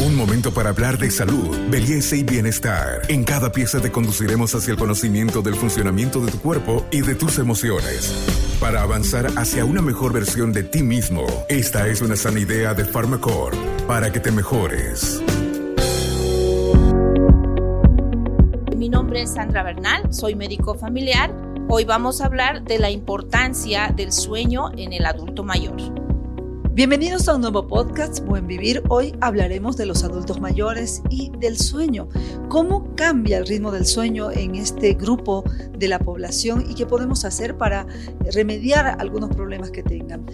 Un momento para hablar de salud, belleza y bienestar. En cada pieza te conduciremos hacia el conocimiento del funcionamiento de tu cuerpo y de tus emociones. Para avanzar hacia una mejor versión de ti mismo, esta es una sana idea de Pharmacore para que te mejores. Mi nombre es Sandra Bernal, soy médico familiar. Hoy vamos a hablar de la importancia del sueño en el adulto mayor. Bienvenidos a un nuevo podcast, Buen Vivir. Hoy hablaremos de los adultos mayores y del sueño. ¿Cómo cambia el ritmo del sueño en este grupo de la población y qué podemos hacer para remediar algunos problemas que tengan?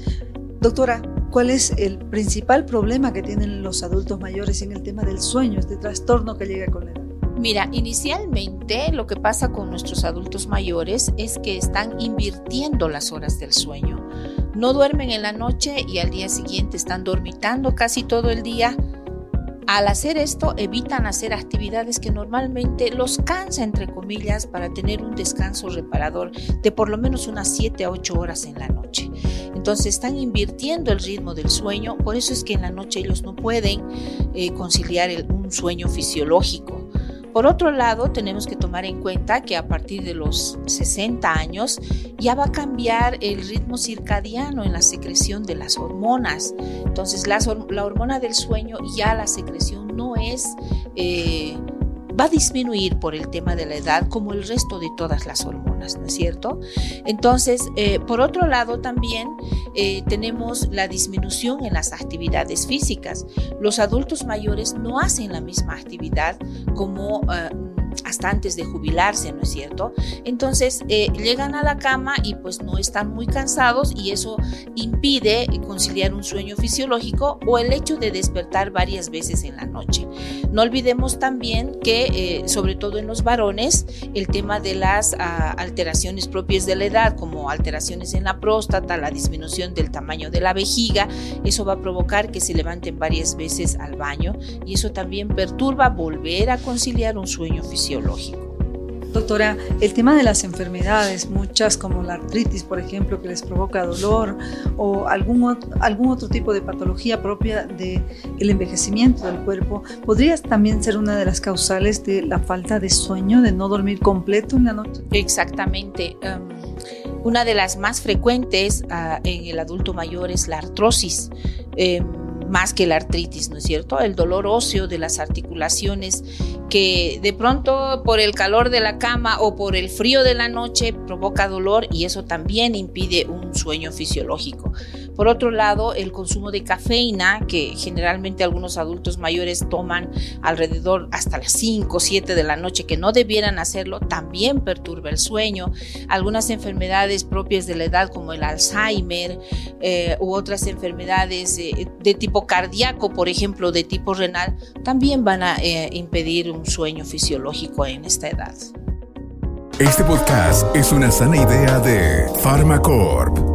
Doctora, ¿cuál es el principal problema que tienen los adultos mayores en el tema del sueño, este trastorno que llega con la edad? Mira, inicialmente lo que pasa con nuestros adultos mayores es que están invirtiendo las horas del sueño. No duermen en la noche y al día siguiente están dormitando casi todo el día. Al hacer esto evitan hacer actividades que normalmente los cansa, entre comillas, para tener un descanso reparador de por lo menos unas 7 a 8 horas en la noche. Entonces están invirtiendo el ritmo del sueño, por eso es que en la noche ellos no pueden eh, conciliar un sueño fisiológico. Por otro lado, tenemos que tomar en cuenta que a partir de los 60 años ya va a cambiar el ritmo circadiano en la secreción de las hormonas. Entonces, la, hormona del sueño ya la secreción no es... Eh, va a disminuir por el tema de la edad como el resto de todas las hormonas, ¿no es cierto? Entonces, eh, por otro lado también eh, tenemos la disminución en las actividades físicas. Los adultos mayores no hacen la misma actividad como... Eh, hasta antes de jubilarse, ¿no es cierto? Entonces eh, llegan a la cama y pues no están muy cansados y eso impide conciliar un sueño fisiológico o el hecho de despertar varias veces en la noche. No olvidemos también que, eh, sobre todo en los varones, el tema de las ah, alteraciones propias de la edad, como alteraciones en la próstata, la disminución del tamaño de la vejiga, eso va a provocar que se levanten varias veces al baño y eso también perturba volver a conciliar un sueño fisiológico Doctora, el tema de las enfermedades, muchas como la artritis, por ejemplo, que les provoca dolor o algún, algún otro tipo de patología propia del el envejecimiento del cuerpo, podría también ser una de las causales de la falta de sueño, de no dormir completo en la noche. Exactamente. Em, una de las más frecuentes ah, en el adulto mayor es la artrosis. Em, más que la artritis, ¿no es cierto? El dolor óseo de las articulaciones que de pronto por el calor de la cama o por el frío de la noche provoca dolor y eso también impide un sueño fisiológico. Por otro lado, el consumo de cafeína, que generalmente algunos adultos mayores toman alrededor hasta las 5 o 7 de la noche, que no debieran hacerlo, también perturba el sueño. Algunas enfermedades propias de la edad, como el Alzheimer eh, u otras enfermedades de tipo cardíaco, por ejemplo, de tipo renal, también van a eh, impedir un sueño fisiológico en esta edad. Este podcast es una sana idea de Pharmacorp.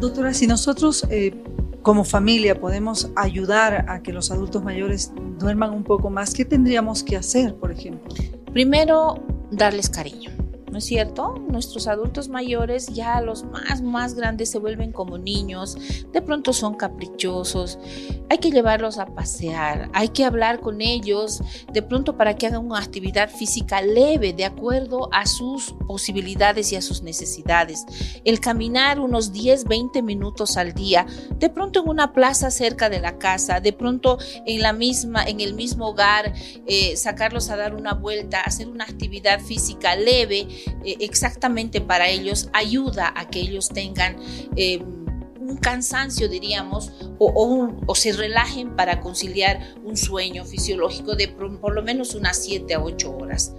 Doctora, si nosotros eh, como familia podemos ayudar a que los adultos mayores duerman un poco más, ¿qué tendríamos que hacer, por ejemplo? Primero, darles cariño. ¿No es cierto? Nuestros adultos mayores, ya los más, más grandes, se vuelven como niños, de pronto son caprichosos, hay que llevarlos a pasear, hay que hablar con ellos, de pronto para que hagan una actividad física leve, de acuerdo a sus posibilidades y a sus necesidades. El caminar unos 10, 20 minutos al día, de pronto en una plaza cerca de la casa, de pronto en la misma, en el mismo hogar, eh, sacarlos a dar una vuelta, hacer una actividad física leve, eh, exactamente para ellos ayuda a que ellos tengan eh, un cansancio, diríamos, o, se relajen para conciliar un sueño fisiológico de por, lo menos unas 7 a 8 horas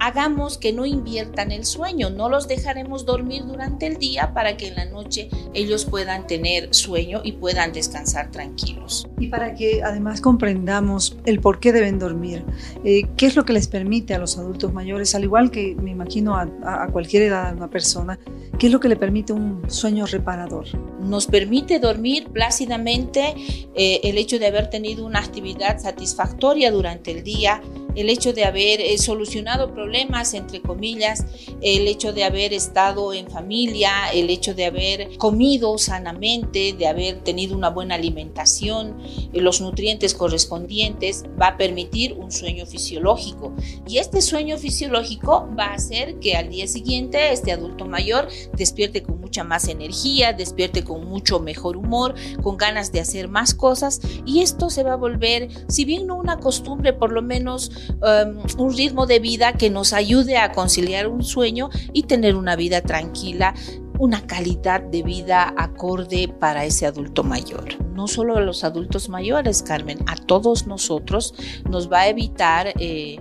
hagamos que no inviertan el sueño, no los dejaremos dormir durante el día para que en la noche ellos puedan tener sueño y puedan descansar tranquilos. Y para que además comprendamos el por qué deben dormir, eh, qué es lo que les permite a los adultos mayores, al igual que me imagino a, cualquier edad de una persona, qué es lo que le permite un sueño reparador. Nos permite dormir plácidamente eh, el hecho de haber tenido una actividad satisfactoria durante el día, el hecho de haber eh, solucionado problemas entre comillas, el hecho de haber estado en familia, el hecho de haber comido sanamente, de haber tenido una buena alimentación, eh, los nutrientes correspondientes, va a permitir un sueño fisiológico. Y este sueño fisiológico va a hacer que al día siguiente este adulto mayor despierte con mucha más energía, despierte con mucho mejor humor, con ganas de hacer más cosas y esto se va a volver, si bien no una costumbre, por lo menos um, un ritmo de vida que nos ayude a conciliar un sueño y tener una vida tranquila una calidad de vida acorde para ese adulto mayor. No solo a los adultos mayores, Carmen, a todos nosotros nos va a evitar eh,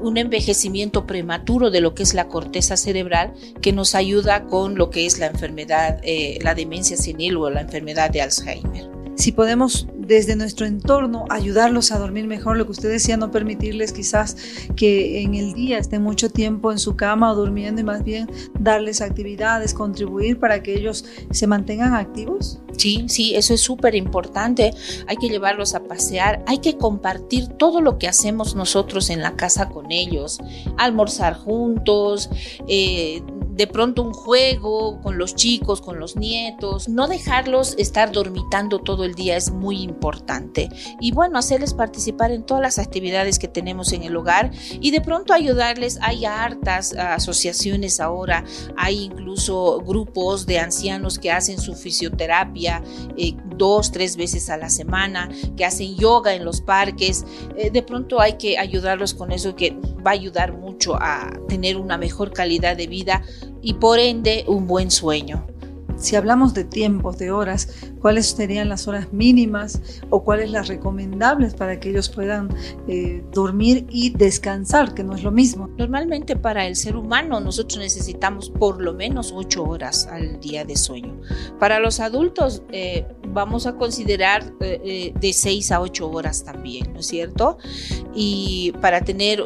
un envejecimiento prematuro de lo que es la corteza cerebral que nos ayuda con lo que es la enfermedad, eh, la demencia senil o la enfermedad de Alzheimer si podemos desde nuestro entorno ayudarlos a dormir mejor, lo que usted decía, no permitirles quizás que en el día estén mucho tiempo en su cama o durmiendo y más bien darles actividades, contribuir para que ellos se mantengan activos. Sí, sí, eso es súper importante. Hay que llevarlos a pasear, hay que compartir todo lo que hacemos nosotros en la casa con ellos, almorzar juntos, eh, de pronto un juego con los chicos, con los nietos, no dejarlos estar dormitando todo el día es muy importante. Y bueno, hacerles participar en todas las actividades que tenemos en el hogar y de pronto ayudarles. Hay hartas asociaciones ahora, hay incluso grupos de ancianos que hacen su fisioterapia eh, dos, tres veces a la semana, que hacen yoga en los parques. Eh, de pronto hay que ayudarlos con eso que va a ayudar mucho a tener una mejor calidad de vida y por ende un buen sueño. Si hablamos de tiempos, de horas, ¿cuáles serían las horas mínimas o cuáles las recomendables para que ellos puedan eh, dormir y descansar, que no es lo mismo? Normalmente para el ser humano nosotros necesitamos por lo menos ocho horas al día de sueño. Para los adultos eh, vamos a considerar eh, de seis a ocho horas también, ¿no es cierto? Y para tener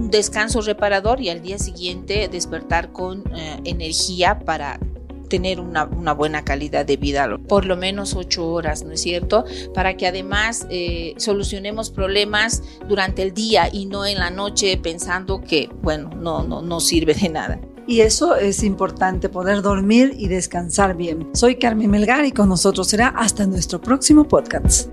un descanso reparador y al día siguiente despertar con eh, energía para tener una, buena calidad de vida, por lo menos ocho horas, ¿no es cierto? Para que además eh, solucionemos problemas durante el día y no en la noche pensando que, bueno, no, no, no sirve de nada. Y eso es importante, poder dormir y descansar bien. Soy Carmen Melgar y con nosotros será hasta nuestro próximo podcast.